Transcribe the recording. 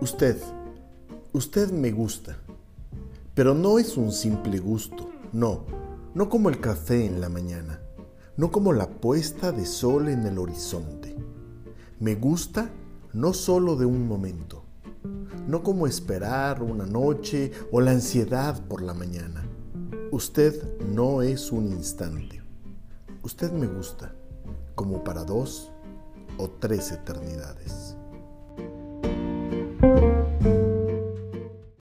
Usted, usted me gusta, pero no es un simple gusto, no, no como el café en la mañana, no como la puesta de sol en el horizonte. Me gusta no solo de un momento, no como esperar una noche o la ansiedad por la mañana. Usted no es un instante. Usted me gusta como para dos o tres eternidades.